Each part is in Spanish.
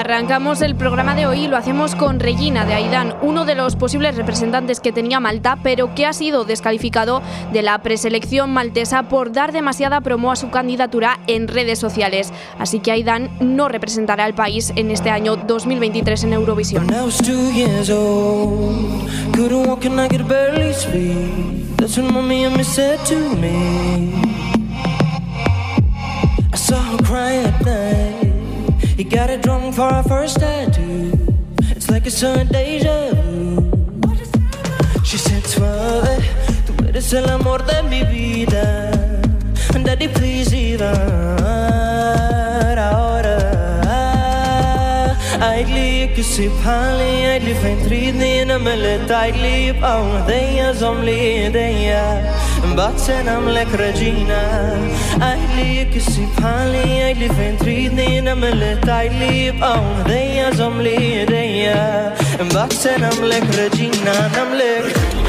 Arrancamos el programa de hoy y lo hacemos con Regina de Aidán, uno de los posibles representantes que tenía Malta, pero que ha sido descalificado de la preselección maltesa por dar demasiada promo a su candidatura en redes sociales. Así que Aidán no representará al país en este año 2023 en Eurovisión. He got it drunk for our first tattoo. It's like a sudden deja vu. She said, Suave, tú eres el amor de mi vida. Daddy, please, Ivan. għajli kissib ħalli għajli fejn tridni namelet għajli jibqaw mdejja zomli idejja Mbat se namlek reġina Għajli kissib ħalli għajli fejn tridni namelet għajli jibqaw mdejja zomli idejja Mbat se namlek reġina namlek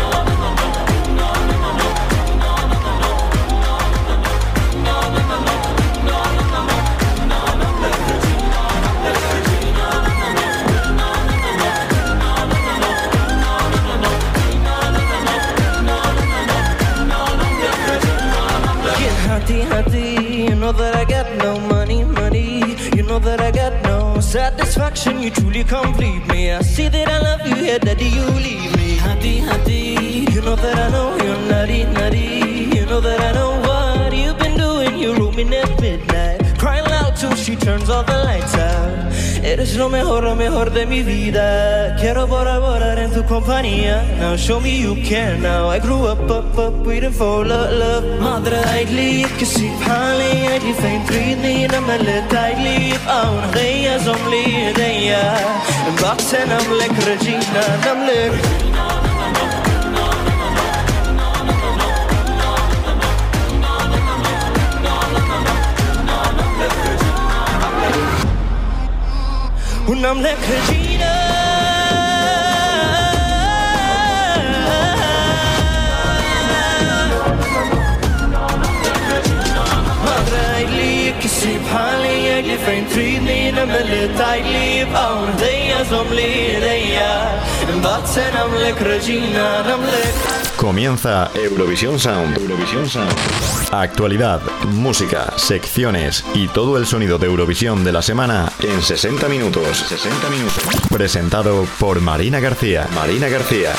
lek know that I got no money, money. You know that I got no satisfaction. You truly complete me. I see that I love you, yeah, daddy, you leave me. Hati, hati. You know that I know you're nutty, nutty. You know that I know what you've been doing. You rooming at midnight, crying loud till she turns all the lights out. Eres lo mejor, lo mejor de mi vida. Quiero volar en tu compagnia Now show me you care. Now I grew up, up, up, waiting for love, love. Madre äcklig, ikke syk, herlig Æglig fein prydning, na meldet deilig Aun leave som blir reia Bak sen am lek Regina, nam lek Hun am lek Regina. Eigenlijk is het pijnlijk, je vriend vriend niet en me let eigenlijk aan. Deja som. Comienza Eurovisión Sound. Eurovisión Sound. Actualidad, música, secciones y todo el sonido de Eurovisión de la semana en 60 minutos. 60 minutos. Presentado por Marina García. Marina García.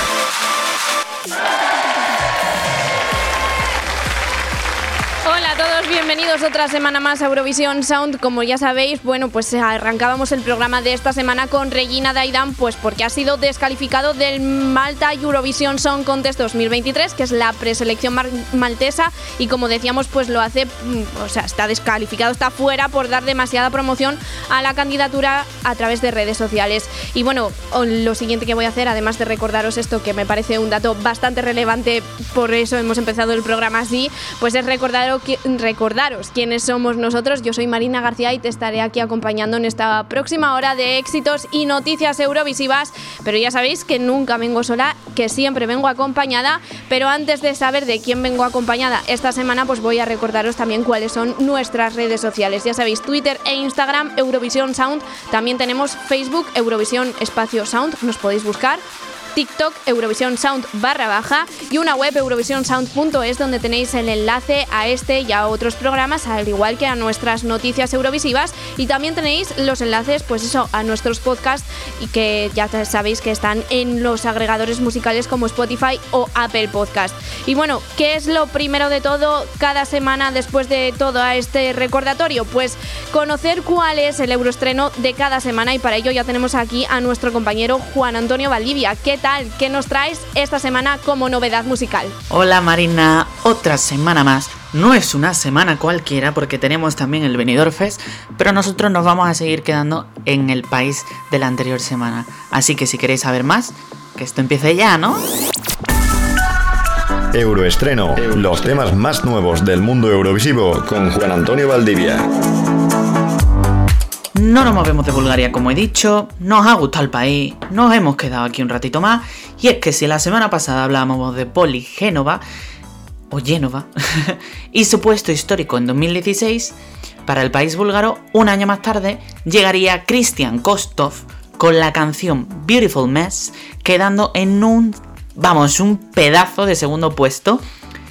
Bienvenidos otra semana más a Eurovisión Sound. Como ya sabéis, bueno, pues arrancábamos el programa de esta semana con Regina Daidan, pues porque ha sido descalificado del Malta Eurovision Song Contest 2023, que es la preselección maltesa, y como decíamos, pues lo hace, mm, o sea, está descalificado, está fuera por dar demasiada promoción a la candidatura a través de redes sociales. Y bueno, lo siguiente que voy a hacer, además de recordaros esto, que me parece un dato bastante relevante, por eso hemos empezado el programa así, pues es recordaros recordaros quiénes somos nosotros. Yo soy Marina García y te estaré aquí acompañando en esta próxima hora de éxitos y noticias eurovisivas. Pero ya sabéis que nunca vengo sola, que siempre vengo acompañada. Pero antes de saber de quién vengo acompañada esta semana, pues voy a recordaros también cuáles son nuestras redes sociales. Ya sabéis, Twitter e Instagram, Eurovisión Sound. También tenemos Facebook, Eurovisión Espacio Sound. Nos podéis buscar. TikTok Eurovisión Sound barra baja y una web eurovisionsound.es donde tenéis el enlace a este y a otros programas, al igual que a nuestras noticias eurovisivas y también tenéis los enlaces, pues eso, a nuestros podcasts y que ya sabéis que están en los agregadores musicales como Spotify o Apple Podcast. Y bueno, ¿qué es lo primero de todo cada semana después de todo este recordatorio? Pues conocer cuál es el euroestreno de cada semana y para ello ya tenemos aquí a nuestro compañero Juan Antonio Valdivia. ¿Qué tal? ¿Qué nos traes esta semana como novedad musical? Hola Marina, otra semana más. No es una semana cualquiera porque tenemos también el Benidorm Fest, pero nosotros nos vamos a seguir quedando en el país de la anterior semana. Así que si queréis saber más, que esto empiece ya, ¿no? Euroestreno, los temas más nuevos del mundo eurovisivo con Juan Antonio Valdivia. No nos movemos de Bulgaria como he dicho, nos ha gustado el país, nos hemos quedado aquí un ratito más, y es que si la semana pasada hablábamos de Poligénova, o Génova, y su puesto histórico en 2016, para el país búlgaro, un año más tarde, llegaría Christian Kostov con la canción Beautiful Mess, quedando en un, vamos, un pedazo de segundo puesto,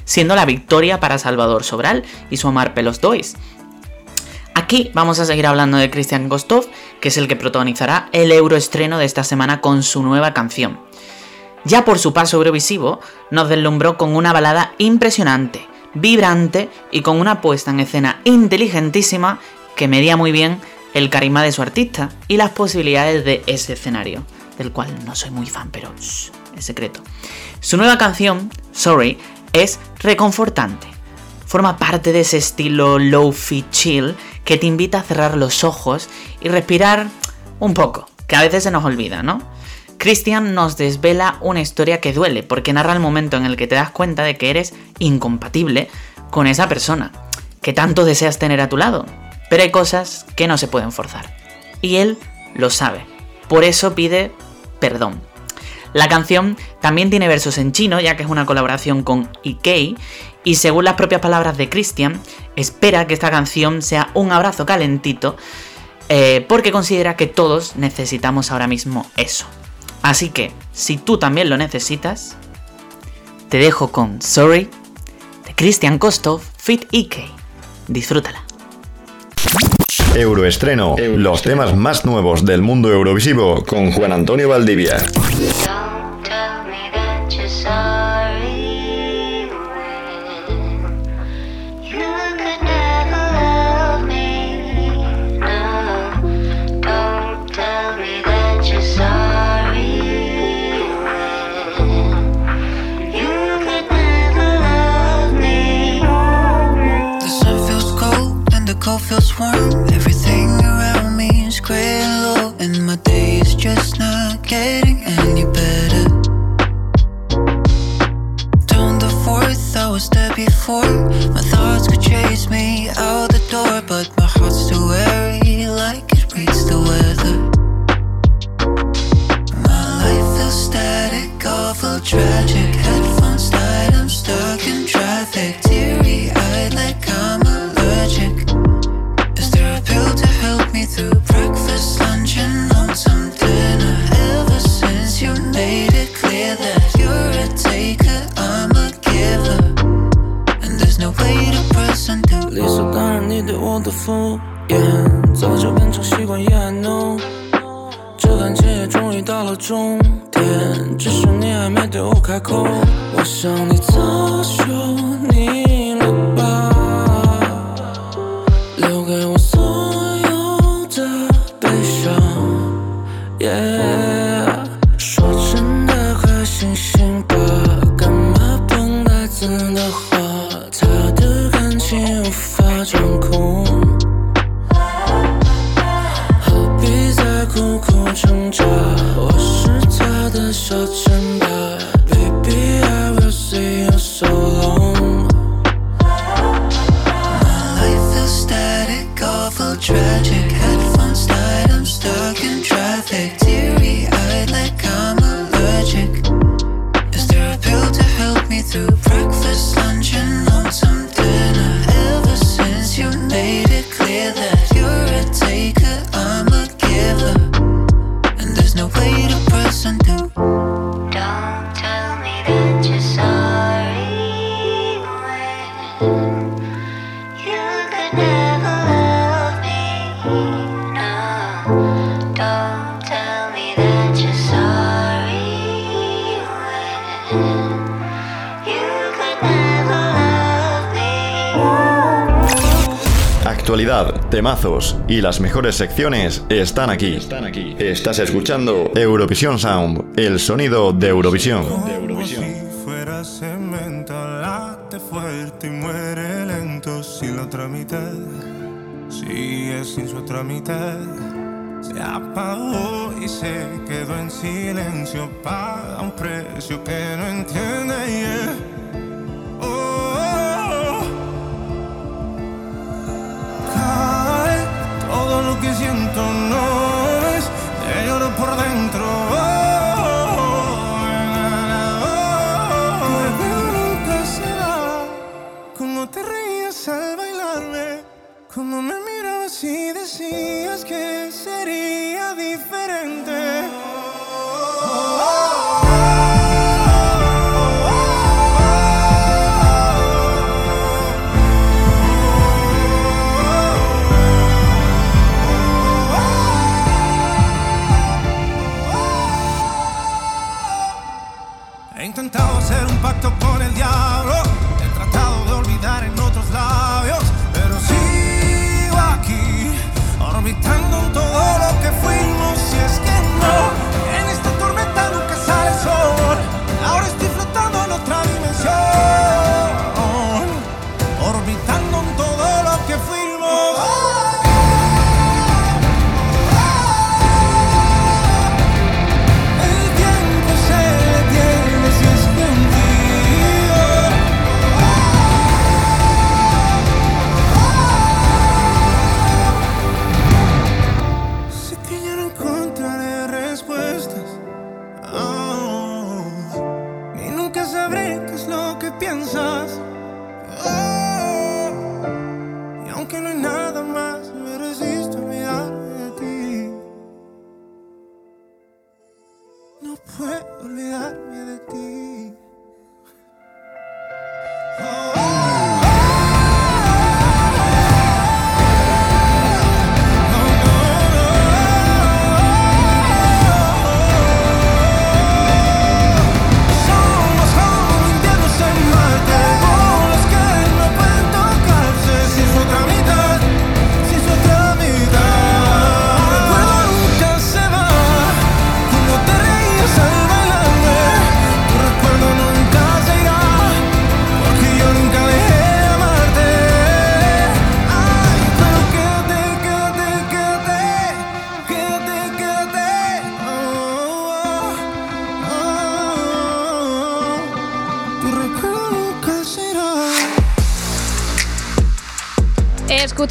siendo la victoria para Salvador Sobral y su Amar Pelos Dois. Aquí vamos a seguir hablando de Christian Kostov, que es el que protagonizará el euroestreno de esta semana con su nueva canción. Ya por su paso eurovisivo, nos deslumbró con una balada impresionante, vibrante y con una puesta en escena inteligentísima que medía muy bien el carisma de su artista y las posibilidades de ese escenario, del cual no soy muy fan, pero es secreto. Su nueva canción, Sorry, es reconfortante. Forma parte de ese estilo low-fi chill que te invita a cerrar los ojos y respirar un poco, que a veces se nos olvida, ¿no? Christian nos desvela una historia que duele, porque narra el momento en el que te das cuenta de que eres incompatible con esa persona, que tanto deseas tener a tu lado. Pero hay cosas que no se pueden forzar. Y él lo sabe. Por eso pide perdón. La canción también tiene versos en chino, ya que es una colaboración con Ikei, y según las propias palabras de Christian, espera que esta canción sea un abrazo calentito, eh, porque considera que todos necesitamos ahora mismo eso. Así que, si tú también lo necesitas, te dejo con Sorry de Christian Kostov Fit Ike. Disfrútala. Euroestreno, los temas más nuevos del mundo eurovisivo con Juan Antonio Valdivia. Feels warm. Everything around me is gray and low, and my day is just not getting any better. Down the fourth, I was there before. My thoughts could chase me out the door, but my heart's too weary, Actualidad, temazos y las mejores secciones están aquí. Están aquí. Estás escuchando Eurovisión Sound, el sonido de Eurovisión. Como si fuera cemento, late fuerte y muere lento sin la otra mitad. Sigue sin su otra mitad. Se apagó y se quedó en silencio. Paga un precio que no entiende. yeah. Que siento no es. Te lloro por dentro. Yeah.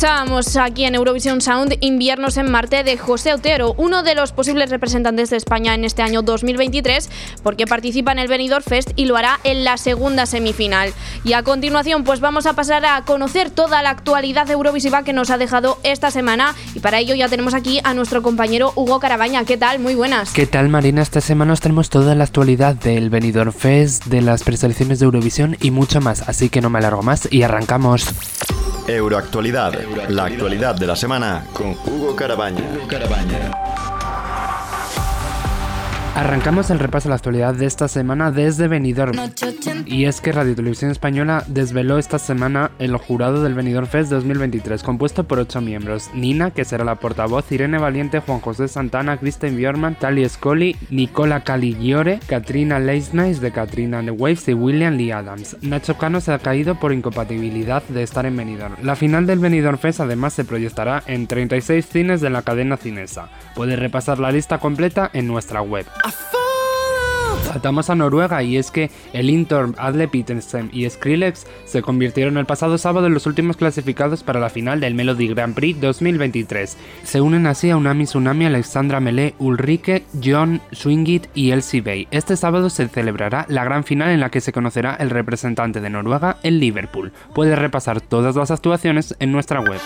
Escuchábamos aquí en Eurovisión Sound Inviernos en Marte de José Otero, uno de los posibles representantes de España en este año 2023, porque participa en el Benidorm Fest y lo hará en la segunda semifinal. Y a continuación, pues vamos a pasar a conocer toda la actualidad eurovisiva que nos ha dejado esta semana. Y para ello ya tenemos aquí a nuestro compañero Hugo Carabaña. ¿Qué tal? Muy buenas. ¿Qué tal Marina? Esta semana os tenemos toda la actualidad del Benidorm Fest, de las preselecciones de Eurovisión y mucho más, así que no me alargo más y arrancamos. Euroactualidad, la actualidad de la semana con Hugo Carabaña. Arrancamos el repaso a la actualidad de esta semana desde Benidorm. Y es que Radio Televisión Española desveló esta semana el jurado del Benidorm Fest 2023, compuesto por ocho miembros. Nina, que será la portavoz, Irene Valiente, Juan José Santana, Kristen Bjorman, Tali Scully, Nicola Caligiore, Katrina Leisnice de Katrina and the Waves y William Lee Adams. Nacho Cano se ha caído por incompatibilidad de estar en Benidorm. La final del Benidorm Fest además se proyectará en 36 cines de la cadena cinesa. Puedes repasar la lista completa en nuestra web. Saltamos a Noruega y es que el Intorm, Adle Petersen y Skrillex se convirtieron el pasado sábado en los últimos clasificados para la final del Melody Grand Prix 2023. Se unen así a Unami Tsunami, Alexandra Melé, Ulrike, John Swingit y Elsie Bay. Este sábado se celebrará la gran final en la que se conocerá el representante de Noruega en Liverpool. Puedes repasar todas las actuaciones en nuestra web.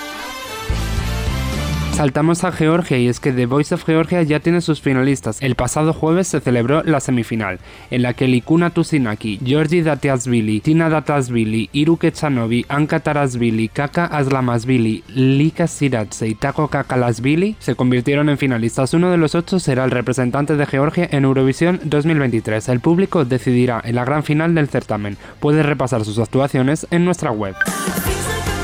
Saltamos a Georgia y es que The Voice of Georgia ya tiene sus finalistas. El pasado jueves se celebró la semifinal, en la que Likuna Tusinaki, Georgi Datiasvili, Tina Datasvili, Iru Kechanovi, Anka Tarasvili, Kaka Aslamasvili, Lika Siratse y Tako Kakalasvili se convirtieron en finalistas. Uno de los ocho será el representante de Georgia en Eurovisión 2023. El público decidirá en la gran final del certamen. Puedes repasar sus actuaciones en nuestra web.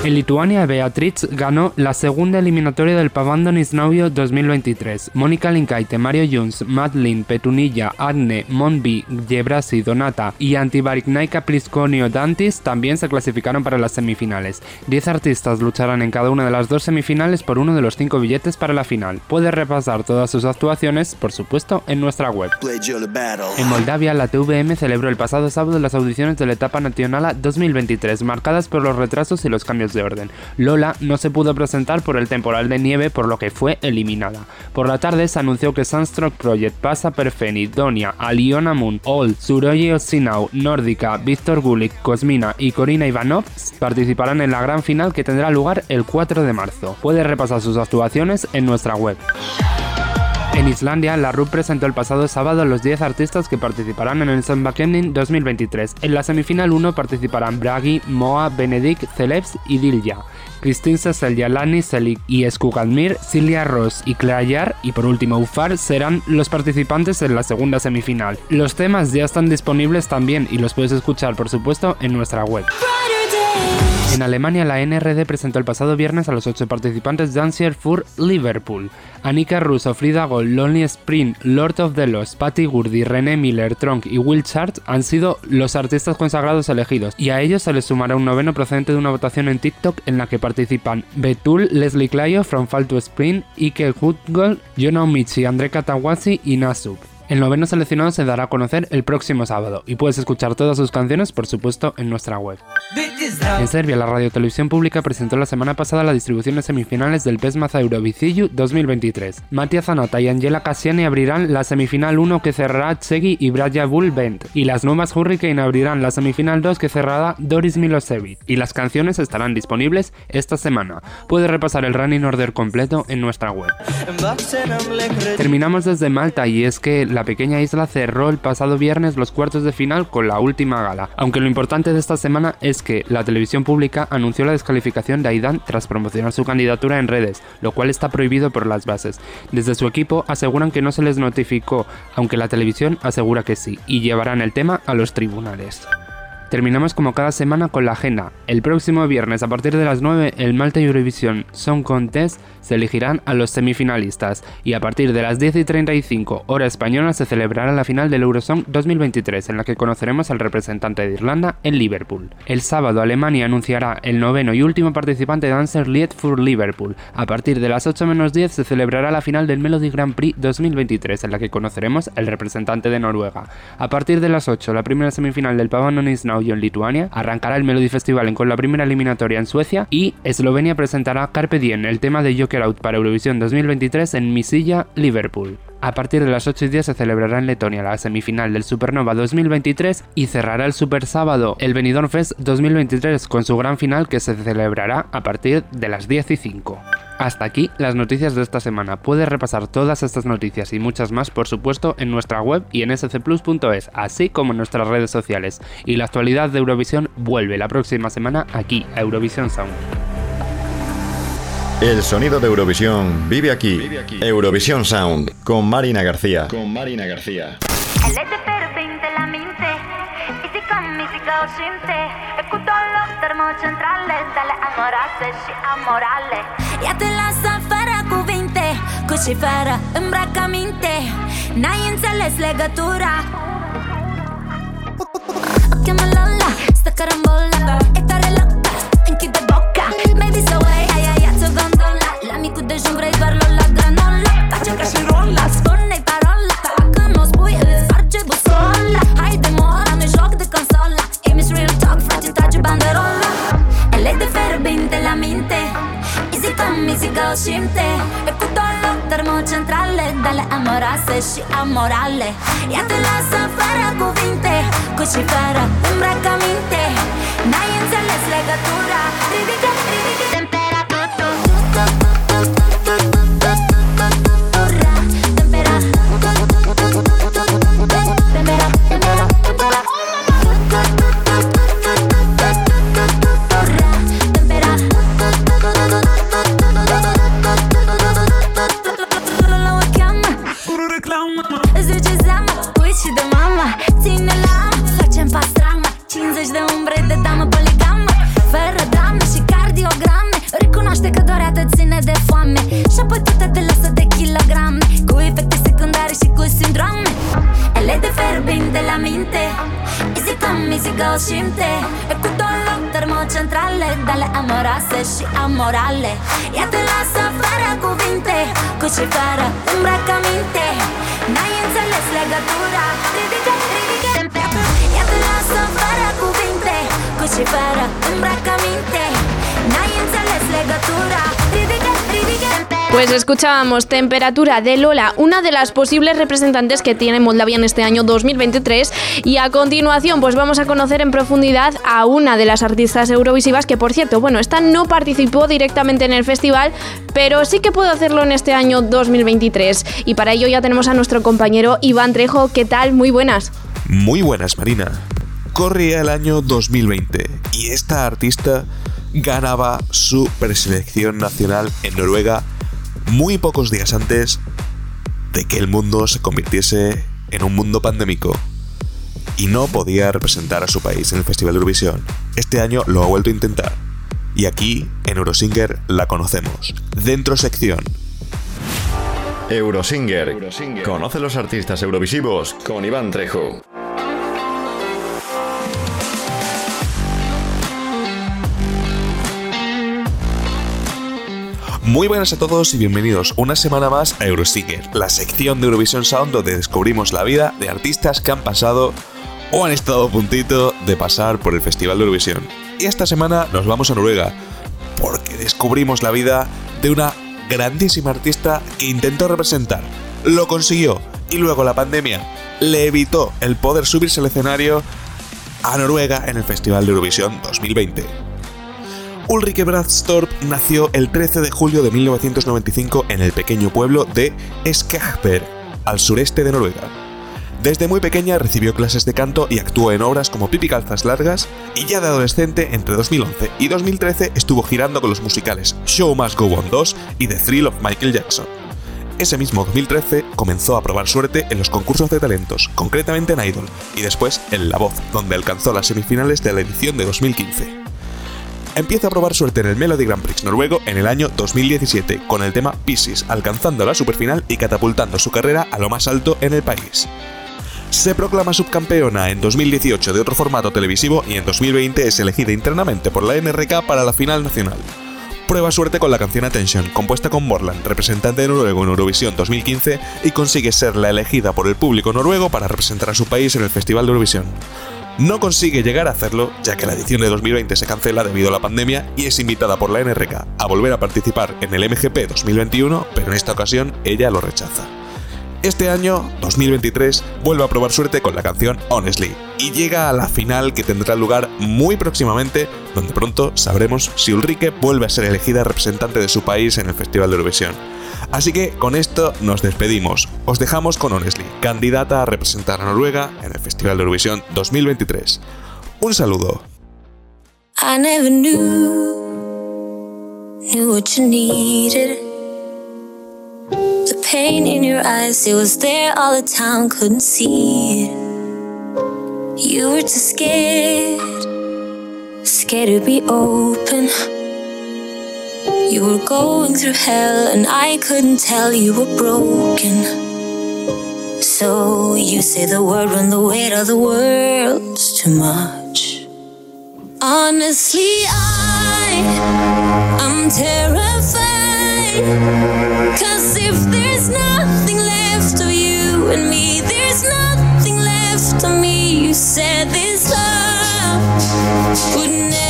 En Lituania, Beatriz ganó la segunda eliminatoria del Pavandonis Novio 2023. Mónica Linkaite, Mario Jones, Madeline, Petunilla, Adne, Monbi, Gebrasi, Donata y Antibarignaika Plisconio Dantis también se clasificaron para las semifinales. Diez artistas lucharán en cada una de las dos semifinales por uno de los cinco billetes para la final. Puedes repasar todas sus actuaciones, por supuesto, en nuestra web. En Moldavia, la TVM celebró el pasado sábado las audiciones de la etapa nacional 2023, marcadas por los retrasos y los cambios de orden. Lola no se pudo presentar por el temporal de nieve, por lo que fue eliminada. Por la tarde se anunció que Sunstroke Project, Pasa Perfeni, Donia, Aliona Moon, All, Suroye Osinau, Nórdica, Víctor Gulik, Cosmina y Corina Ivanov participarán en la gran final que tendrá lugar el 4 de marzo. Puedes repasar sus actuaciones en nuestra web. En Islandia, la RUP presentó el pasado sábado los 10 artistas que participarán en el Sandbakening 2023. En la semifinal 1 participarán Bragi, Moa, Benedict, Celebs y Dilja. Christine Cecil, Yalani Selik y Skugadmir, Cilia Ross y Clayar y por último Ufar serán los participantes en la segunda semifinal. Los temas ya están disponibles también y los puedes escuchar por supuesto en nuestra web. En Alemania, la NRD presentó el pasado viernes a los ocho participantes Dancier for Liverpool. Anika Russo, Frida Gold, Lonely Spring, Lord of the Lost, Patty Gurdy, René Miller, Tronk y Will Chart han sido los artistas consagrados elegidos, y a ellos se les sumará un noveno procedente de una votación en TikTok en la que participan Betul, Leslie Clayo, From Fall to Spring, Ike Hutgol, Jonah Michi, André Katawasi y Nasub. El noveno seleccionado se dará a conocer el próximo sábado y puedes escuchar todas sus canciones, por supuesto, en nuestra web. En Serbia, la Radio Televisión Pública presentó la semana pasada la distribución de semifinales del Pesmaza Euroviciju 2023. Matia Zanota y Angela Cassiani abrirán la semifinal 1 que cerrará Tsegi y Braja Bull Bent, y las nuevas Hurricane abrirán la semifinal 2 que cerrará Doris Milosevic, y las canciones estarán disponibles esta semana. Puedes repasar el running order completo en nuestra web. Terminamos desde Malta y es que la pequeña isla cerró el pasado viernes los cuartos de final con la última gala, aunque lo importante de esta semana es que la televisión pública anunció la descalificación de Aidan tras promocionar su candidatura en redes, lo cual está prohibido por las bases. Desde su equipo aseguran que no se les notificó, aunque la televisión asegura que sí, y llevarán el tema a los tribunales. Terminamos como cada semana con la agenda. El próximo viernes a partir de las 9 el Malta Eurovision Song Contest se elegirán a los semifinalistas y a partir de las 10 y 35 hora española se celebrará la final del Eurosong 2023 en la que conoceremos al representante de Irlanda en Liverpool. El sábado Alemania anunciará el noveno y último participante de Dancer Lied for Liverpool. A partir de las 8 menos 10 se celebrará la final del Melody Grand Prix 2023 en la que conoceremos al representante de Noruega. A partir de las 8 la primera semifinal del Pavón Is En Lituania, arrancará el Melody Festival con la primera eliminatoria en Suecia y Eslovenia presentará Carpe Diem, el tema de Joker Out para Eurovisión 2023 en Misilla, Liverpool. A partir de las 8 y 10 se celebrará en Letonia la semifinal del Supernova 2023 y cerrará el Super Sábado el Benidorm Fest 2023 con su gran final que se celebrará a partir de las 10 y 5. Hasta aquí las noticias de esta semana. Puedes repasar todas estas noticias y muchas más, por supuesto, en nuestra web y en scplus.es, así como en nuestras redes sociales. Y la actualidad de Eurovisión vuelve la próxima semana aquí, a Eurovisión Sound. El sonido de Eurovisión vive aquí. Eurovisión Sound con Marina García. Con Marina García. Termocentrale Dalle amorate și amorale. Ia te las afară cuvinte Cu și fără îmbrăcăminte N-ai înțeles legătura. O cheamă Lola, stă palle. Pues escuchábamos Temperatura de Lola, una de las posibles representantes que tiene Moldavia en este año 2023. Y a continuación, pues vamos a conocer en profundidad a una de las artistas eurovisivas que, por cierto, bueno, esta no participó directamente en el festival, pero sí que pudo hacerlo en este año 2023. Y para ello ya tenemos a nuestro compañero Iván Trejo. ¿Qué tal? Muy buenas. Muy buenas, Marina. Corría el año 2020 y esta artista ganaba su preselección nacional en Noruega muy pocos días antes de que el mundo se convirtiese en un mundo pandémico y no podía representar a su país en el Festival de Eurovisión. Este año lo ha vuelto a intentar y aquí en Eurosinger la conocemos. Dentro sección. Eurosinger. Conoce los artistas eurovisivos con Iván Trejo. Muy buenas a todos y bienvenidos una semana más a Eurosinger, la sección de Eurovision Sound donde descubrimos la vida de artistas que han pasado o han estado a puntito de pasar por el Festival de Eurovisión. Y esta semana nos vamos a Noruega, porque descubrimos la vida de una grandísima artista que intentó representar, lo consiguió y luego la pandemia le evitó el poder subirse al escenario a Noruega en el Festival de Eurovisión 2020. Ulrike Bradstorp nació el 13 de julio de 1995 en el pequeño pueblo de Skagberg, al sureste de Noruega. Desde muy pequeña recibió clases de canto y actuó en obras como Pipi Calzas Largas y ya de adolescente entre 2011 y 2013 estuvo girando con los musicales Show Must Go On 2 y The Thrill of Michael Jackson. Ese mismo 2013 comenzó a probar suerte en los concursos de talentos, concretamente en Idol, y después en La Voz, donde alcanzó las semifinales de la edición de 2015 empieza a probar suerte en el Melody Grand Prix noruego en el año 2017 con el tema Pisces, alcanzando la superfinal y catapultando su carrera a lo más alto en el país. Se proclama subcampeona en 2018 de otro formato televisivo y en 2020 es elegida internamente por la NRK para la final nacional. Prueba suerte con la canción Attention, compuesta con Morland, representante de Noruego en Eurovisión 2015, y consigue ser la elegida por el público noruego para representar a su país en el Festival de Eurovisión no consigue llegar a hacerlo ya que la edición de 2020 se cancela debido a la pandemia y es invitada por la NRK a volver a participar en el MGP 2021, pero en esta ocasión ella lo rechaza. Este año, 2023, vuelve a probar suerte con la canción Honestly y llega a la final que tendrá lugar muy próximamente, donde pronto sabremos si Ulrike vuelve a ser elegida representante de su país en el Festival de Eurovisión. Así que con esto nos despedimos. Os dejamos con Honestly, candidata a representar a Noruega en el Festival de Eurovisión 2023. Un saludo. I never knew, what you needed. The pain in your eyes, it was there all the couldn't see. You were too scared. You were going through hell, and I couldn't tell you were broken. So you say the word when the weight of the world's too much. Honestly, I, I'm terrified. Cause if there's nothing left of you and me, there's nothing left of me. You said this love would never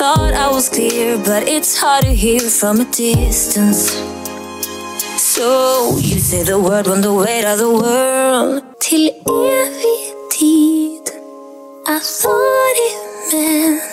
Thought I was clear, but it's hard to hear from a distance. So you say the word when the weight of the world till evig tid. I thought it meant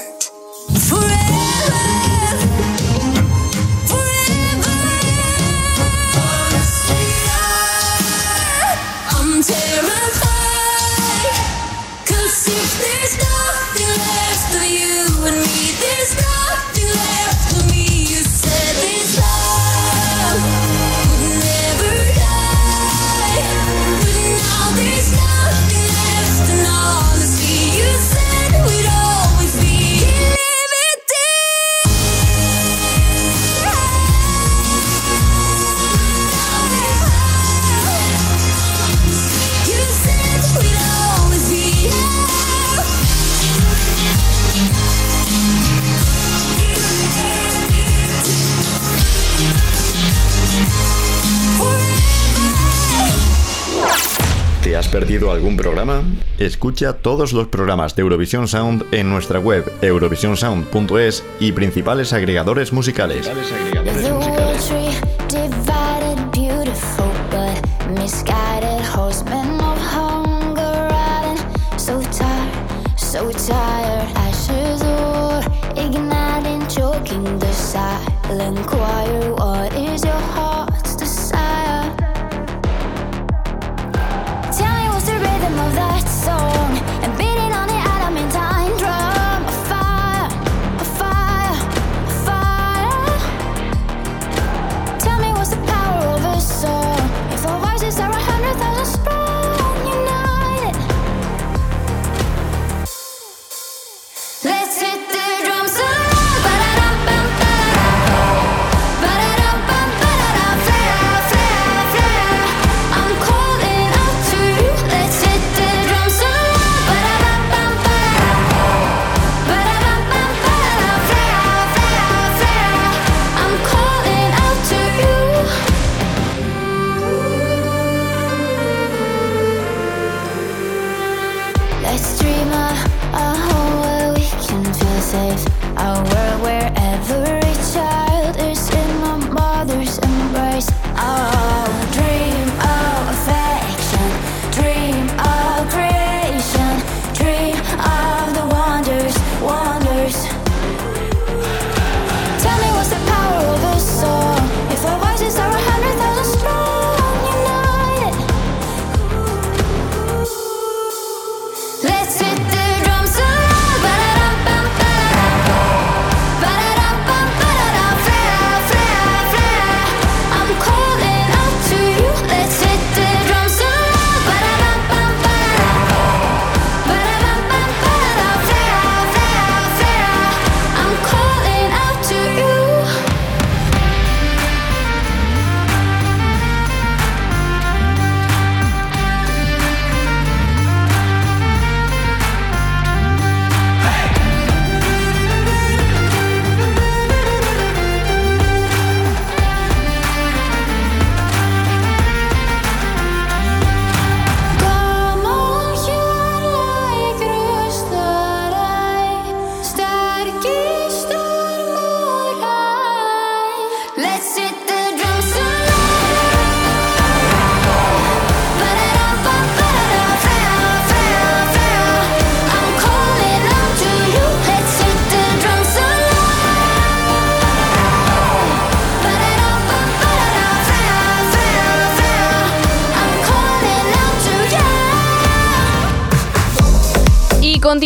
¿Te has perdido algún programa? Escucha todos los programas de Eurovisión Sound en nuestra web eurovisionsound.es y principales agregadores musicales.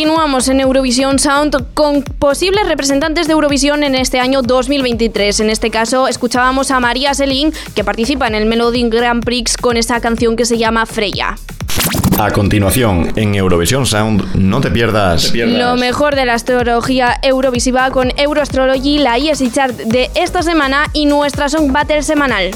Continuamos en Eurovisión Sound con posibles representantes de Eurovisión en este año 2023. En este caso, escuchábamos a María Selin, que participa en el Melody Grand Prix con esta canción que se llama Freya. A continuación, en Eurovisión Sound, no te pierdas. Lo mejor de la astrología eurovisiva con Euroastrology, la ESI Chart de esta semana y nuestra Song Battle semanal.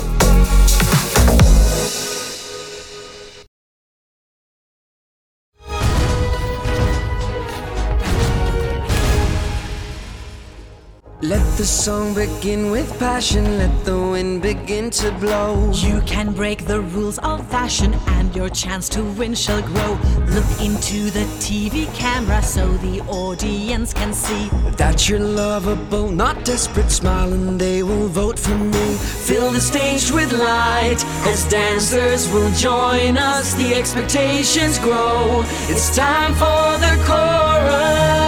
Let the song begin with passion, let the wind begin to blow. You can break the rules of fashion and your chance to win shall grow. Look into the TV camera so the audience can see. That you're lovable, not desperate, smile and they will vote for me. Fill the stage with light as dancers will join us. The expectations grow. It's time for the chorus.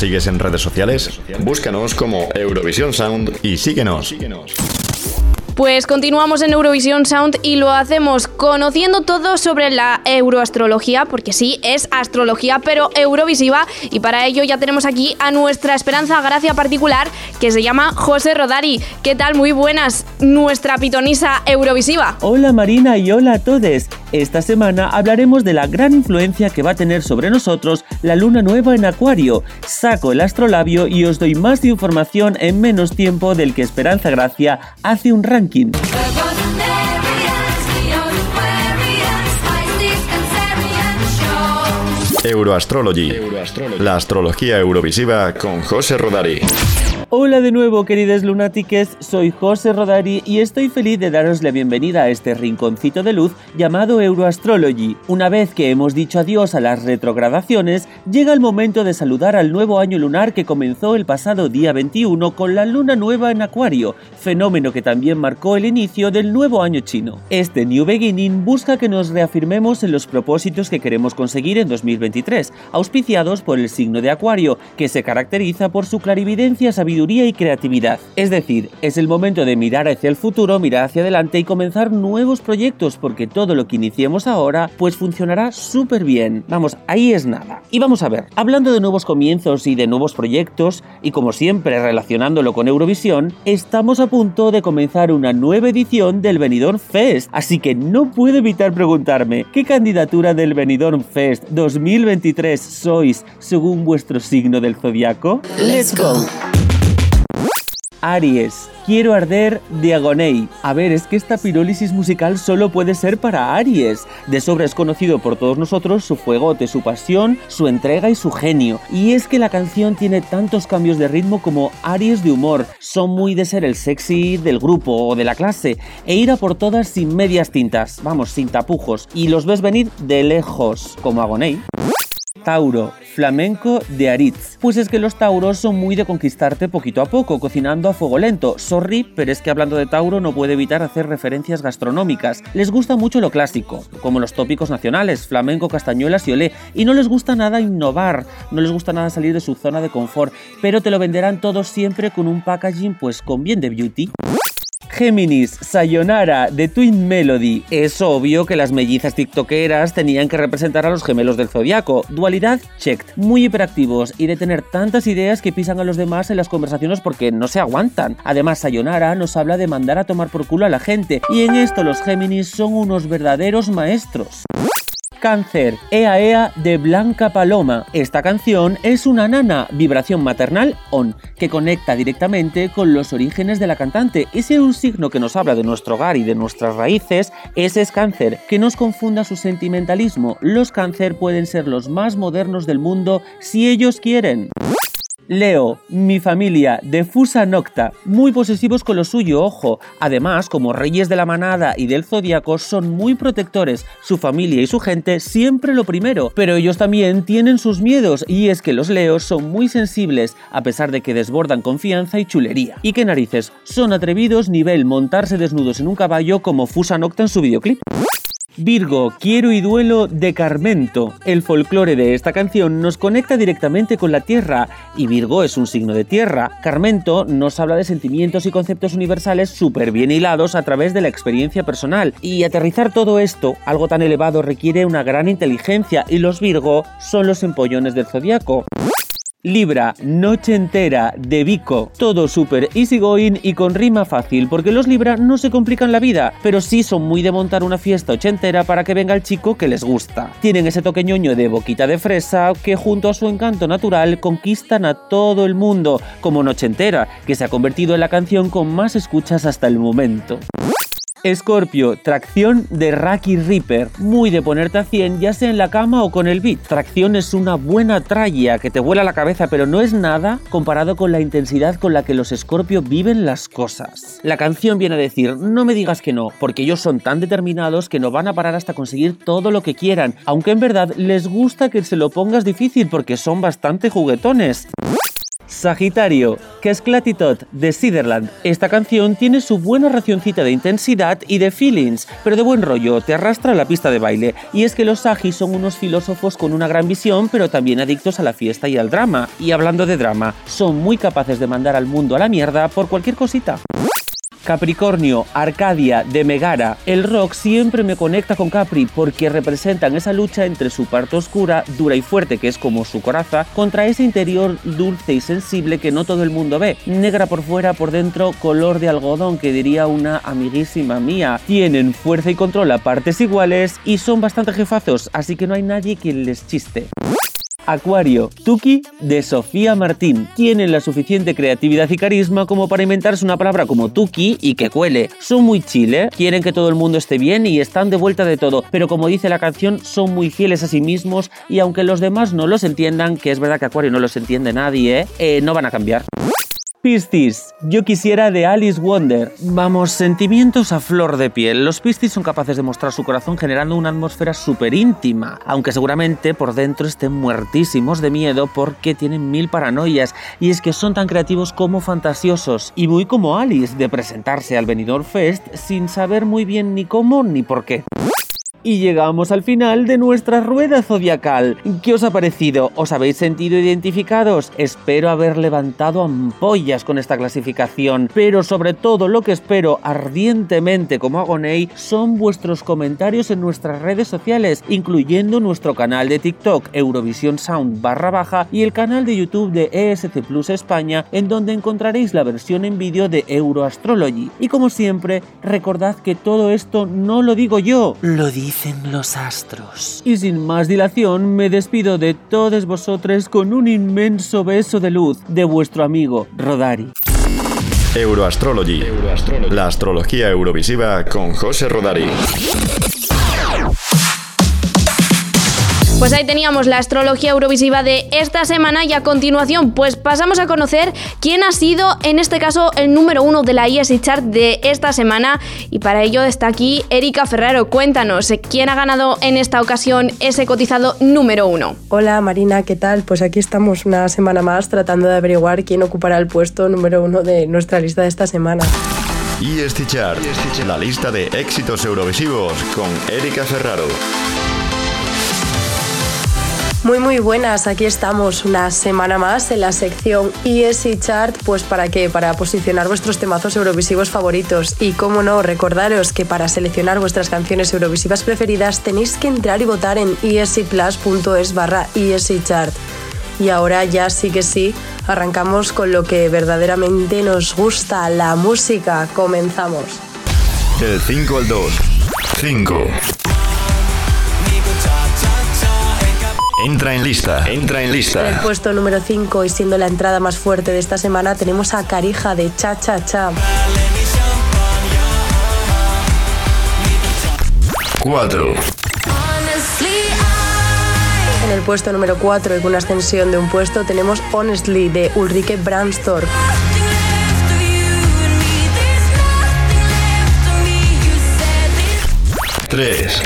Sigues en redes sociales? Búscanos como Eurovisión Sound y síguenos. Pues continuamos en Eurovisión Sound y lo hacemos conociendo todo sobre la euroastrología, porque sí, es astrología, pero eurovisiva. Y para ello ya tenemos aquí a nuestra esperanza gracia particular, que se llama José Rodari. ¿Qué tal? Muy buenas, nuestra pitonisa eurovisiva. Hola Marina y hola a todos. Esta semana hablaremos de la gran influencia que va a tener sobre nosotros la luna nueva en Acuario. Saco el astrolabio y os doy más información en menos tiempo del que Esperanza Gracia hace un ranking. Euroastrology. La astrología eurovisiva con José Rodari. Hola de nuevo, queridos lunátiques, soy José Rodari y estoy feliz de daros la bienvenida a este rinconcito de luz llamado Euroastrology. Una vez que hemos dicho adiós a las retrogradaciones, llega el momento de saludar al nuevo año lunar que comenzó el pasado día 21 con la luna nueva en Acuario, fenómeno que también marcó el inicio del nuevo año chino. Este New Beginning busca que nos reafirmemos en los propósitos que queremos conseguir en 2023, auspiciados por el signo de Acuario, que se caracteriza por su clarividencia, sabiduría y creatividad. Es decir, es el momento de mirar hacia el futuro, mirar hacia adelante y comenzar nuevos proyectos, porque todo lo que iniciemos ahora pues funcionará súper bien. Vamos, ahí es nada. Y vamos a ver, hablando de nuevos comienzos y de nuevos proyectos, y como siempre relacionándolo con Eurovisión, estamos a punto de comenzar una nueva edición del Benidorm Fest, así que no puedo evitar preguntarme, ¿qué candidatura del Benidorm Fest 2023 sois según vuestro signo del zodiaco? Let's go. Aries, quiero arder de Agonei. A ver, es que esta pirólisis musical solo puede ser para Aries. De sobra es conocido por todos nosotros su fuegote, su pasión, su entrega y su genio. Y es que la canción tiene tantos cambios de ritmo como Aries de humor. Son muy de ser el sexy del grupo o de la clase e ir a por todas sin medias tintas, vamos, sin tapujos. Y los ves venir de lejos, como Agonei. Tauro, flamenco de Aritz. Pues es que los tauros son muy de conquistarte poquito a poco, cocinando a fuego lento. Sorry, pero es que hablando de Tauro no puede evitar hacer referencias gastronómicas. Les gusta mucho lo clásico, como los tópicos nacionales, flamenco, castañuelas y olé, y no les gusta nada innovar, no les gusta nada salir de su zona de confort, pero te lo venderán todos siempre con un packaging pues con bien de beauty. Géminis, Sayonara, de Twin Melody. Es obvio que las mellizas tiktokeras tenían que representar a los gemelos del zodiaco. Dualidad, checked. Muy hiperactivos y de tener tantas ideas que pisan a los demás en las conversaciones porque no se aguantan. Además, Sayonara nos habla de mandar a tomar por culo a la gente y en esto los Géminis son unos verdaderos maestros. Cáncer, Ea Ea de Blanca Paloma. Esta canción es una nana, vibración maternal on, que conecta directamente con los orígenes de la cantante. Y si un signo que nos habla de nuestro hogar y de nuestras raíces, ese es Cáncer, que nos confunda su sentimentalismo. Los Cáncer pueden ser los más modernos del mundo si ellos quieren. Leo, mi familia, de Fusa Nocta, muy posesivos con lo suyo, ojo. Además, como reyes de la manada y del zodiaco, son muy protectores. Su familia y su gente siempre lo primero. Pero ellos también tienen sus miedos, y es que los Leos son muy sensibles, a pesar de que desbordan confianza y chulería. Y que narices, son atrevidos nivel montarse desnudos en un caballo como Fusa Nocta en su videoclip. Virgo, Quiero y Duelo de Carmento. El folclore de esta canción nos conecta directamente con la tierra, y Virgo es un signo de tierra. Carmento nos habla de sentimientos y conceptos universales súper bien hilados a través de la experiencia personal, y aterrizar todo esto, algo tan elevado, requiere una gran inteligencia, y los Virgo son los empollones del zodiaco. Libra, Noche Entera, de Vico. Todo súper easygoing y con rima fácil, porque los Libra no se complican la vida, pero sí son muy de montar una fiesta ochentera para que venga el chico que les gusta. Tienen ese toque ñoño de boquita de fresa que junto a su encanto natural conquistan a todo el mundo, como Noche Entera, que se ha convertido en la canción con más escuchas hasta el momento. Escorpio, tracción de Raki Reaper, muy de ponerte a 100 ya sea en la cama o con el beat. Tracción es una buena tralla que te vuela la cabeza, pero no es nada comparado con la intensidad con la que los Escorpio viven las cosas. La canción viene a decir, no me digas que no, porque ellos son tan determinados que no van a parar hasta conseguir todo lo que quieran, aunque en verdad les gusta que se lo pongas difícil porque son bastante juguetones. Sagitario, que es Clatitot de Siderland. Esta canción tiene su buena racioncita de intensidad y de feelings, pero de buen rollo, te arrastra a la pista de baile. Y es que los Sagis son unos filósofos con una gran visión, pero también adictos a la fiesta y al drama. Y hablando de drama, son muy capaces de mandar al mundo a la mierda por cualquier cosita. Capricornio, Arcadia, de Megara. El rock siempre me conecta con Capri porque representan esa lucha entre su parte oscura, dura y fuerte, que es como su coraza, contra ese interior dulce y sensible que no todo el mundo ve. Negra por fuera, por dentro, color de algodón, que diría una amiguísima mía. Tienen fuerza y control a partes iguales y son bastante jefazos, así que no hay nadie quien les chiste. Acuario, Tuki de Sofía Martín. Tienen la suficiente creatividad y carisma como para inventarse una palabra como Tuki y que cuele. Son muy chile, quieren que todo el mundo esté bien y están de vuelta de todo, pero como dice la canción, son muy fieles a sí mismos y aunque los demás no los entiendan, que es verdad que Acuario no los entiende nadie, eh, no van a cambiar. Piscis, yo quisiera de Alice Wonder. Vamos, sentimientos a flor de piel. Los Piscis son capaces de mostrar su corazón generando una atmósfera súper íntima, aunque seguramente por dentro estén muertísimos de miedo porque tienen mil paranoias. Y es que son tan creativos como fantasiosos. Y muy como Alice, de presentarse al Benidorm Fest sin saber muy bien ni cómo ni por qué. Y llegamos al final de nuestra rueda zodiacal. ¿Qué os ha parecido? ¿Os habéis sentido identificados? Espero haber levantado ampollas con esta clasificación, pero sobre todo lo que espero ardientemente como Agoney son vuestros comentarios en nuestras redes sociales, incluyendo nuestro canal de TikTok Eurovisión Sound barra baja y el canal de YouTube de ESC Plus España, en donde encontraréis la versión en vídeo de Euroastrology. Y como siempre, recordad que todo esto no lo digo yo, lo dicen los astros. Y sin más dilación, me despido de todos vosotros con un inmenso beso de luz de vuestro amigo Rodari. Euroastrology. La astrología eurovisiva con José Rodari. Pues ahí teníamos la astrología eurovisiva de esta semana y a continuación pues pasamos a conocer quién ha sido en este caso el número uno de la ESI Chart de esta semana y para ello está aquí Erika Ferrero. Cuéntanos, ¿quién ha ganado en esta ocasión ese cotizado número uno? Hola Marina, ¿qué tal? Pues aquí estamos una semana más tratando de averiguar quién ocupará el puesto número uno de nuestra lista de esta semana. EST Chart, la lista de éxitos eurovisivos con Erika Ferraro. Muy muy buenas, aquí estamos una semana más en la sección ESI Chart, pues para qué, para posicionar vuestros temazos eurovisivos favoritos y cómo no, recordaros que para seleccionar vuestras canciones eurovisivas preferidas tenéis que entrar y votar en esiplus.es barra Chart. Y ahora ya sí que sí, arrancamos con lo que verdaderamente nos gusta, la música. Comenzamos. Del 5 al 2. 5. Entra en lista, entra en En el lista. puesto número 5 y siendo la entrada más fuerte de esta semana tenemos a Carija de Cha Cha Cha. 4. En el puesto número 4 y con una ascensión de un puesto tenemos Honestly de Ulrike Brandstorff. 3.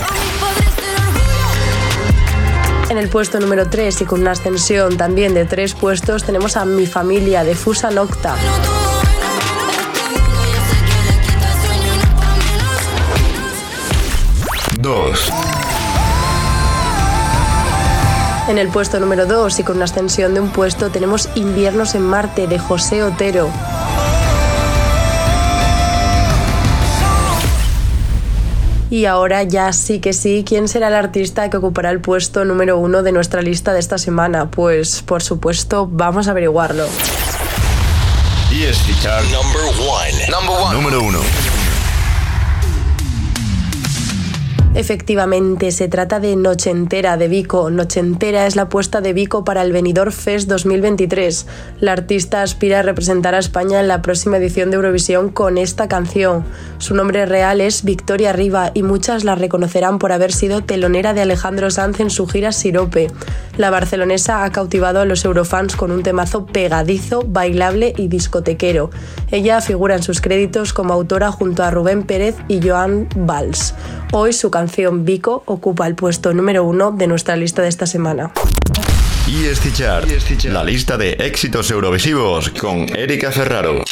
En el puesto número 3 y con una ascensión también de tres puestos tenemos a Mi Familia de Fusa Nocta. 2. En el puesto número 2 y con una ascensión de un puesto tenemos Inviernos en Marte de José Otero. Y ahora ya sí que sí, ¿quién será el artista que ocupará el puesto número uno de nuestra lista de esta semana? Pues por supuesto vamos a averiguarlo. Number 1. Número 1. Efectivamente, se trata de Noche Entera de Vico. Noche Entera es la apuesta de Vico para el Benidorm Fest 2023. La artista aspira a representar a España en la próxima edición de Eurovisión con esta canción. Su nombre real es Victoria Riva y muchas la reconocerán por haber sido telonera de Alejandro Sanz en su gira Sirope. La barcelonesa ha cautivado a los eurofans con un temazo pegadizo, bailable y discotequero. Ella figura en sus créditos como autora junto a Rubén Pérez y Joan Valls. Hoy su canción canción Vico ocupa el puesto número uno de nuestra lista de esta semana. ESC Chart, la lista de éxitos eurovisivos con Erika Ferraro.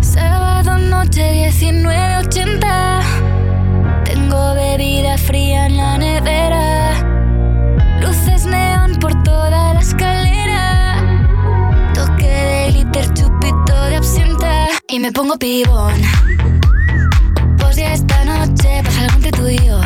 Sábado noche 19.80 Tengo bebida fría en la nevera. Luces neón por toda la escalera. Toque de glitter, chupito de absenta. Y me pongo pibón. Pues ya esta noche pasa algo entre tú y yo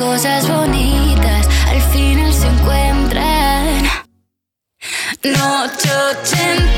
cosas bonitas al final se encuentran. Noche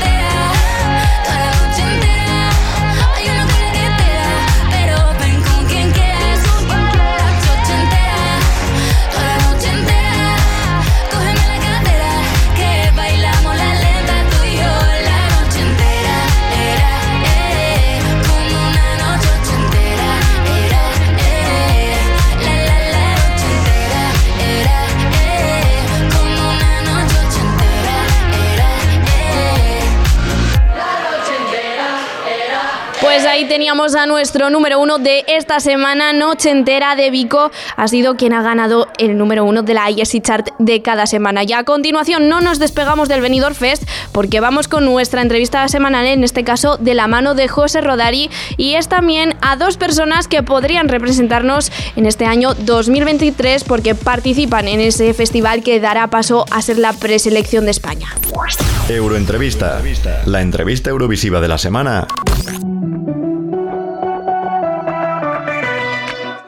teníamos a nuestro número uno de esta semana, Noche Entera de Vico. Ha sido quien ha ganado el número uno de la IESI Chart de cada semana. Y a continuación no nos despegamos del Benidorm Fest porque vamos con nuestra entrevista semanal, en este caso de la mano de José Rodari. Y es también a dos personas que podrían representarnos en este año 2023 porque participan en ese festival que dará paso a ser la preselección de España. Euroentrevista, la entrevista eurovisiva de la semana.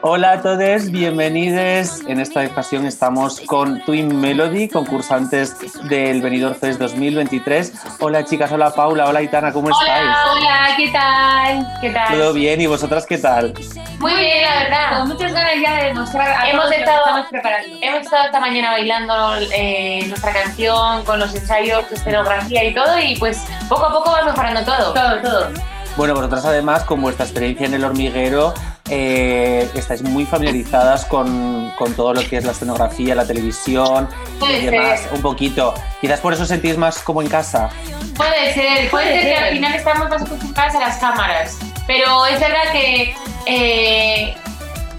Hola a todos, bienvenidos. En esta ocasión estamos con Twin Melody, concursantes del Benidorm Fest 2023. Hola chicas, hola Paula, hola Itana, ¿cómo estáis? Hola, hola, ¿qué tal? ¿Qué tal? Todo bien, ¿y vosotras qué tal? Muy bien, la verdad. Con muchas ganas ya de demostrar a Hemos estado- estamos preparando. Hemos estado esta mañana bailando eh, nuestra canción con los ensayos, escenografía y todo, y pues poco a poco va mejorando todo. Todo, todo. Bueno, vosotras además, con vuestra experiencia en el hormiguero, eh, estáis muy familiarizadas con, con todo lo que es la escenografía, la televisión Puede y demás, ser. un poquito. Quizás por eso os sentís más como en casa. Puede ser, puede, Puede ser, que ser. al final estamos más acostumbradas a las cámaras, pero es verdad que eh,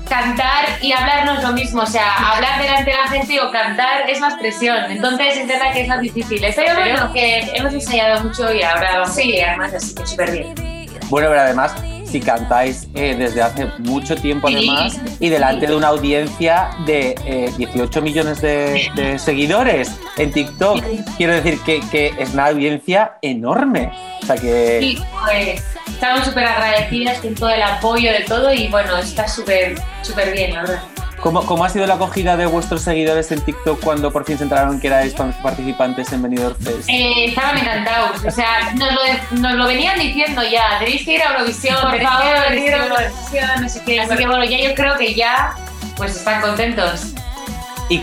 cantar y hablar no es lo mismo, o sea, hablar delante de la gente o cantar es más presión, entonces es verdad que es más difícil. Pero bueno, que hemos ensayado mucho y ahora vamos a llegar más, así que súper bien. Bueno, pero además, si cantáis eh, desde hace mucho tiempo además y delante de una audiencia de eh, 18 millones de, de seguidores en TikTok, quiero decir que, que es una audiencia enorme. O sea que... Sí, pues estamos súper agradecidas con todo el apoyo de todo y bueno, está súper, súper bien, la verdad. ¿Cómo, ¿Cómo ha sido la acogida de vuestros seguidores en TikTok cuando por fin se enteraron que erais participantes en Benidorm Fest? Eh, estaban encantados, o sea, nos lo, nos lo venían diciendo ya, tenéis que ir a Eurovisión, Por tenéis favor, que ir a. Eurovisión, no sé qué. Así que bueno, ya yo creo que ya pues están contentos. Y.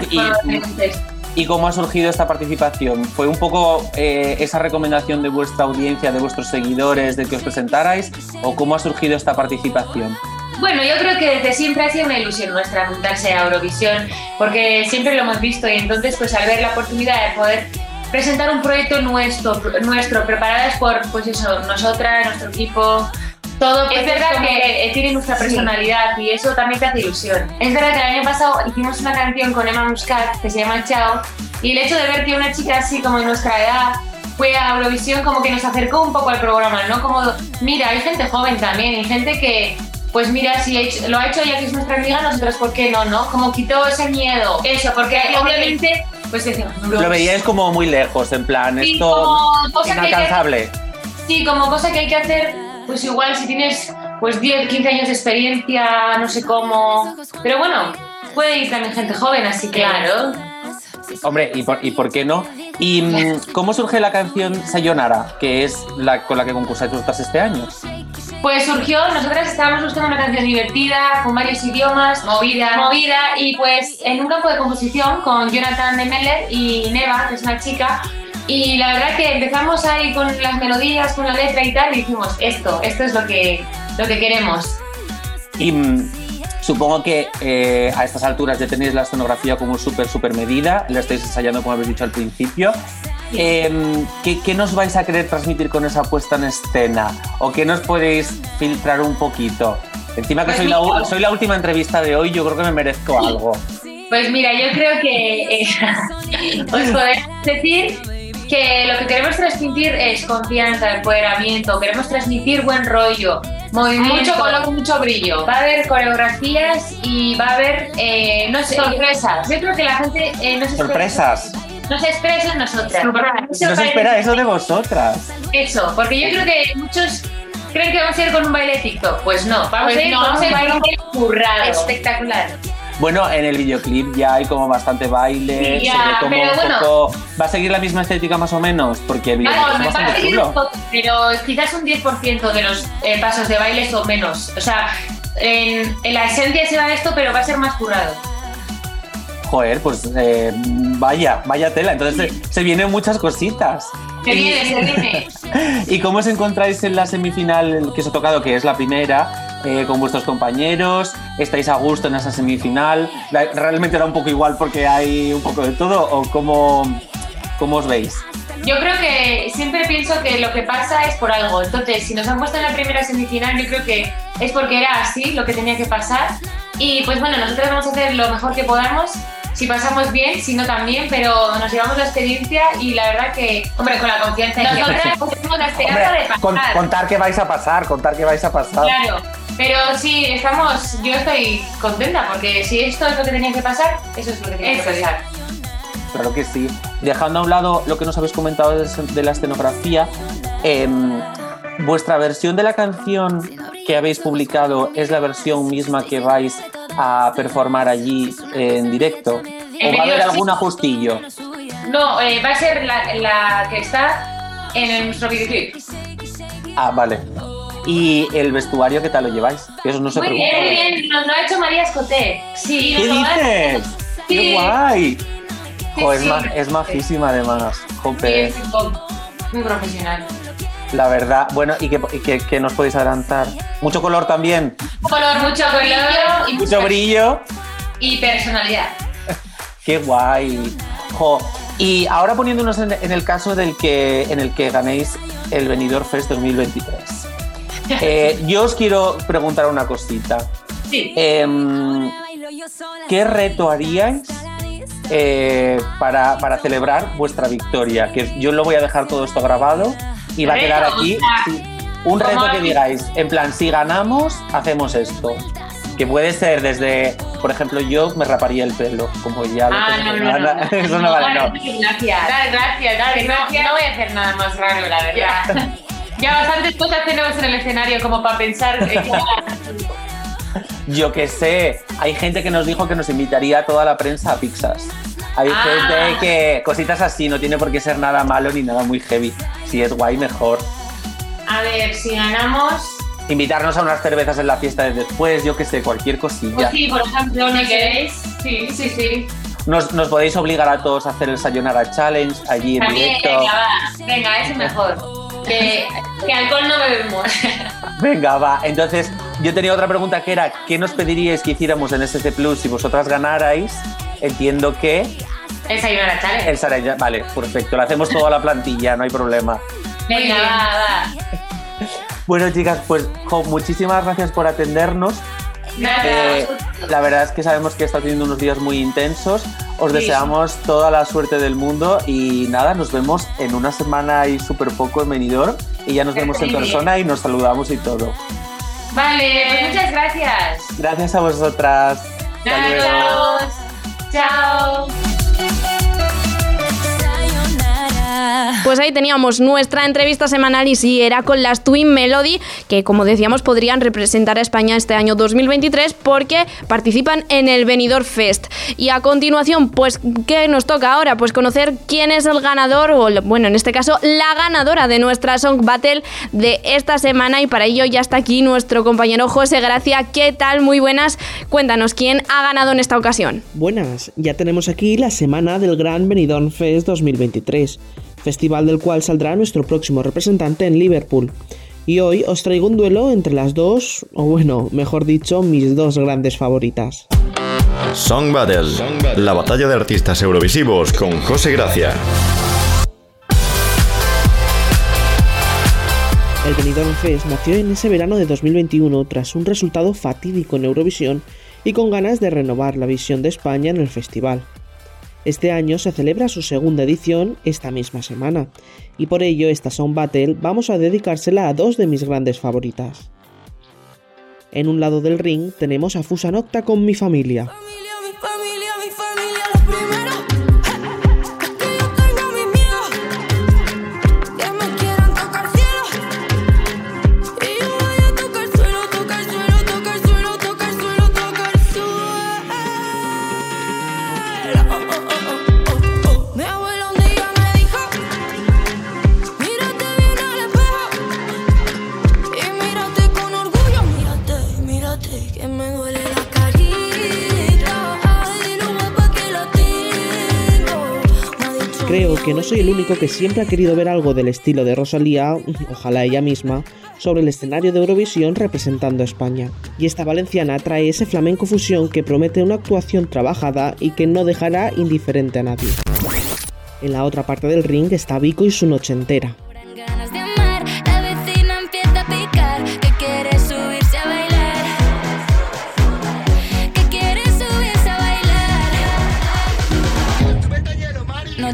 ¿Y cómo ha surgido esta participación? ¿Fue un poco eh, esa recomendación de vuestra audiencia, de vuestros seguidores, de que os presentarais? ¿O cómo ha surgido esta participación? Bueno, yo creo que desde siempre ha sido una ilusión nuestra juntarse a Eurovisión, porque siempre lo hemos visto y entonces pues al ver la oportunidad de poder presentar un proyecto nuestro, nuestro preparadas por pues eso, nosotras, nuestro equipo, todo es verdad que eh, tiene nuestra personalidad y eso también te hace ilusión. Es verdad que el año pasado hicimos una canción con Emma Muscat que se llama Chao y el hecho de ver que una chica así como de nuestra edad fue a Eurovisión como que nos acercó un poco al programa, ¿no? Como, mira, hay gente joven también, hay gente que, pues mira, si lo ha hecho ella que es nuestra amiga, nosotros, ¿por qué no, no? Como quitó ese miedo. Eso, porque obviamente, pues decimos, Lo veíais como muy lejos, en plan, Sí, esto como cosa que inalcanzable. Sí, como cosa que hay que hacer, pues igual si tienes pues 10, 15 años de experiencia, no sé cómo. Pero bueno, puede ir también gente joven, así que. Claro. Hombre, ¿y por, y por qué no? ¿Y mm, cómo surge la canción Sayonara, que es la con la que concursáis vosotras este año? Pues surgió, nosotras estábamos buscando una canción divertida, con varios idiomas, movida, movida, y pues en un campo de composición con Jonathan de Meller y Neva, que es una chica, y la verdad que empezamos ahí con las melodías, con la letra y tal, y dijimos, esto, esto es lo que, lo que queremos. Y supongo que eh, a estas alturas ya tenéis la escenografía como súper, súper medida, la estáis ensayando como habéis dicho al principio. Em, ¿qué, qué nos vais a querer transmitir con esa puesta en escena? ¿O qué nos podéis filtrar un poquito? Encima que Pues la, soy la última entrevista de hoy, yo creo que me merezco algo. Pues mira, yo creo que eh, os podemos decir que lo que queremos transmitir es confianza, empoderamiento, queremos transmitir buen rollo, movimiento. Mucho color, mucho brillo. Va a haber coreografías y va a haber, eh, no sé, sorpresas. Yo creo que la gente eh, no se Sorpresas. No se expresa en nosotras. No se espera eso de vosotras. Eso, porque yo creo que muchos creen que vamos a ir con un baile TikTok. Pues no, vamos Pues a ir no, con un baile currado. Espectacular. Bueno, en el videoclip ya hay como bastante baile, Sí, se ya, ve como pero un bueno. poco... ¿Va a seguir la misma estética más o menos? Porque el videoclip Vamos, es bastante chulo. un poco, pero quizás un 10% de los eh, pasos de baile son menos. O sea, en, en la esencia será esto, pero va a ser más currado. Joder, pues eh, vaya, vaya tela. Entonces se, se vienen muchas cositas. Se viene, se viene. ¿Y cómo os encontráis en la semifinal que os ha tocado, que es la primera, eh, con vuestros compañeros? ¿Estáis a gusto en esa semifinal? ¿Realmente da un poco igual porque hay un poco de todo? ¿O cómo, cómo os veis? Yo creo que siempre pienso que lo que pasa es por algo. Entonces, si nos han puesto en la primera semifinal, yo creo que es porque era así lo que tenía que pasar. Y pues bueno, nosotros vamos a hacer lo mejor que podamos. Si pasamos bien, si no también, pero nos llevamos la experiencia y la verdad que, hombre, con la confianza nosotras tenemos la esperanza de pasar. con- contar que vais a pasar, contar que vais a pasar. Claro, pero sí, estamos, yo estoy contenta porque si esto es lo que tenía que pasar, eso es lo que tenía que pasar. Claro que sí. Dejando a un lado lo que nos habéis comentado de, la escenografía, em, vuestra versión de la canción que habéis publicado es la versión misma que vais a performar allí en directo. ¿O va a haber algún ajustillo? No, eh, va a ser la, la que está en el- nuestro videoclip. Ah, vale. ¿Y el vestuario qué tal lo lleváis? Eso no se Muy pregunta. bien, muy bien, nos lo ha hecho María Escoté. Sí, ¿Qué nos lo ha- dices? ¡Qué Sí. guay! Sí, Jo, es, sí. ma- es majísima además. Jope. Sí, muy profesional. La verdad. Bueno, ¿y qué, nos podéis adelantar? Mucho color también. Color, mucho color y, Mucho brillo. y personalidad. Qué guay. Jo. Y ahora poniéndonos en, en el caso del que, en el que ganéis el Benidorm Fest 2023. Eh, yo os quiero preguntar una cosita. Sí. Em, ¿Qué reto haríais eh, para, para celebrar vuestra victoria? Que yo lo voy a dejar todo esto grabado y va a quedar aquí. sí, un reto ¿cómo que digáis, en plan, si ganamos, hacemos esto. Que puede ser desde, por ejemplo, yo me raparía el pelo, como ya lo Ah, tengo no, no, no. Eso no vale, no. Gracias. Dale, gracias, dale, no, no voy a hacer nada más raro, la verdad. Ya bastantes cosas tenemos en el escenario como para pensar. eh, Yo que sé, hay gente que nos dijo que nos invitaría a toda la prensa a pizzas. Hay Ah. gente que cositas así, no tiene por qué ser nada malo ni nada muy heavy. Si es guay, mejor. a ver, si ganamos. Invitarnos a unas cervezas en la fiesta de después, yo que sé, cualquier cosilla. Pues sí, por ejemplo, ¿no queréis? Sí, sí, sí. Nos, nos podéis obligar a todos a hacer el Sayonara Challenge allí en También, directo. venga, va. Venga, ese mejor. Que, que alcohol no bebemos. Venga, va. Entonces, yo tenía otra pregunta que era, ¿qué nos pediríais que hiciéramos en SC Plus si vosotras ganarais? Entiendo que El Sayonara Challenge. el Saraya... Vale, perfecto. Lo hacemos toda la plantilla, no hay problema. Venga, va, va. Bueno, chicas, pues jo, muchísimas gracias por atendernos. Nada. Eh, la verdad es que sabemos que está teniendo unos días muy intensos. Os Sí. deseamos toda la suerte del mundo y nada, nos vemos en una semana y súper poco en Benidorm y ya nos vemos en persona y nos saludamos y todo. Vale, pues muchas gracias. Gracias a vosotras. Hasta luego. Chao. Pues ahí teníamos nuestra entrevista semanal y sí, era con las Twin Melody, que como decíamos podrían representar a España este año 2023 porque participan en el Benidorm Fest. Y a continuación, pues, ¿qué nos toca ahora? Pues conocer quién es el ganador, o bueno, en este caso, la ganadora de nuestra Song Battle de esta semana. Y para ello ya está aquí nuestro compañero José Gracia. ¿Qué tal? Muy buenas. Cuéntanos, ¿quién ha ganado en esta ocasión? Buenas, ya tenemos aquí la semana del Gran Benidorm Fest 2023, festival del cual saldrá nuestro próximo representante en Liverpool. Y hoy os traigo un duelo entre las dos, o bueno, mejor dicho, mis dos grandes favoritas. Song Battle, la batalla de artistas eurovisivos con José Gracia. El Benidorm Fest nació en ese verano de 2021 tras un resultado fatídico en Eurovisión y con ganas de renovar la visión de España en el festival. Este año se celebra su segunda edición esta misma semana, y por ello esta Song Battle vamos a dedicársela a dos de mis grandes favoritas. En un lado del ring tenemos a Fusanocta con mi familia. No soy el único que siempre ha querido ver algo del estilo de Rosalía, ojalá ella misma, sobre el escenario de Eurovisión representando a España. Y esta valenciana trae ese flamenco fusión que promete una actuación trabajada y que no dejará indiferente a nadie. En la otra parte del ring está Vico y su noche entera.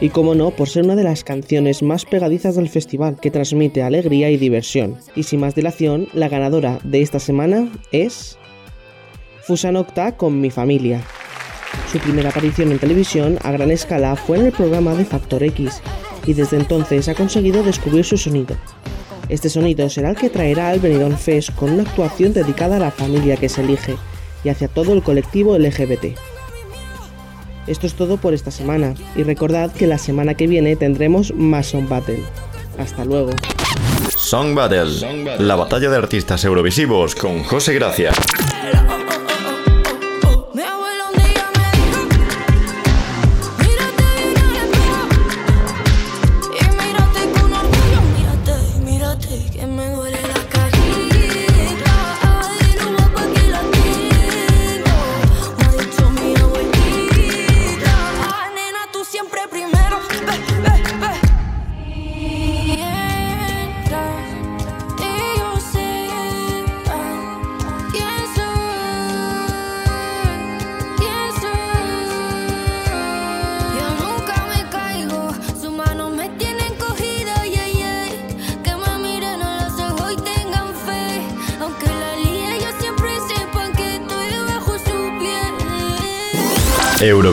Y como no, por ser una de las canciones más pegadizas del festival, que transmite alegría y diversión. Y sin más dilación, la ganadora de esta semana es... Fusanocta con mi familia. Su primera aparición en televisión a gran escala fue en el programa de Factor X, y desde entonces ha conseguido descubrir su sonido. Este sonido será el que traerá al Benidorm Fest con una actuación dedicada a la familia que se elige y hacia todo el colectivo LGBT. Esto es todo por esta semana y recordad que la semana que viene tendremos más Song Battle. Hasta luego. Song Battle, la batalla de artistas eurovisivos con José Gracia.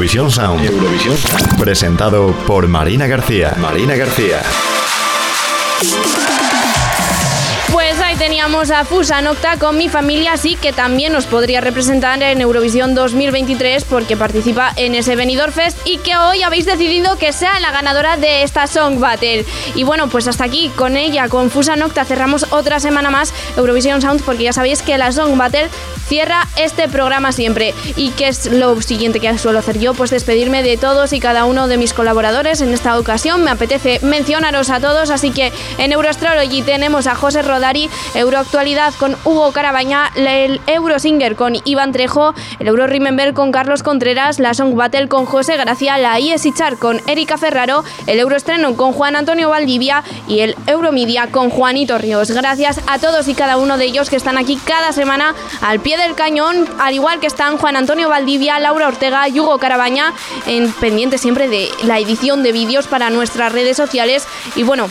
Eurovisión Sound. Eurovisión Sound. Presentado por Marina García. Marina García. Pues ahí teníamos a Fusa Nocta con mi familia, así que también nos podría representar en Eurovisión 2023 porque participa en ese Benidorm Fest y que hoy habéis decidido que sea la ganadora de esta Song Battle. Y bueno, pues hasta aquí con ella, con Fusa Nocta, cerramos otra semana más Eurovisión Sound porque ya sabéis que la Song Battle cierra este programa siempre. ¿Y qué es lo siguiente que suelo hacer yo? Pues despedirme de todos y cada uno de mis colaboradores. En esta ocasión me apetece mencionaros a todos, así que en Euroastrology tenemos a José Rodari, Euroactualidad con Hugo Carabaña, el Eurosinger con Iván Trejo, el Euro Remember con Carlos Contreras, la Song Battle con José Gracia, la IESichar con Erika Ferraro, el Euroestreno con Juan Antonio Valdivia y el Euromedia con Juanito Ríos. Gracias a todos y cada uno de ellos que están aquí cada semana al pie del cañón, al igual que están Juan Antonio Valdivia, Laura Ortega y Hugo Carabaña, en pendiente siempre de la edición de vídeos para nuestras redes sociales. Y bueno,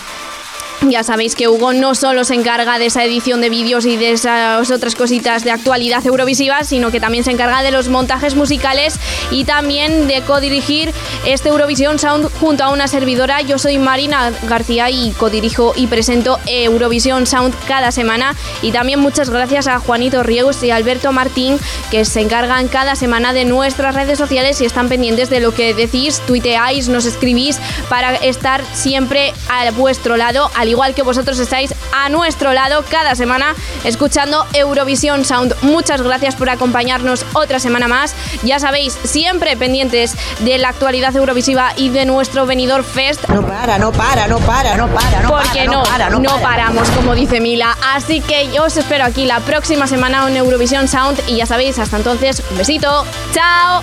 ya sabéis que Hugo no solo se encarga de esa edición de vídeos y de esas otras cositas de actualidad eurovisiva, sino que también se encarga de los montajes musicales y también de codirigir este Eurovisión Sound junto a una servidora. Yo soy Marina García y codirijo y presento Eurovisión Sound cada semana. Y también muchas gracias a Juanito Riegos y Alberto Martín, que se encargan cada semana de nuestras redes sociales y están pendientes de lo que decís, tuiteáis, nos escribís para estar siempre a vuestro lado, igual que vosotros estáis a nuestro lado cada semana escuchando Eurovisión Sound. Muchas gracias por acompañarnos otra semana más. Ya sabéis, siempre pendientes de la actualidad eurovisiva y de nuestro venidor Fest. No para, no para, no para, no para, no Porque para, no, para, no para. paramos, como dice Mila. Así que yo os espero aquí la próxima semana en Eurovisión Sound y ya sabéis, hasta entonces, un besito. Chao.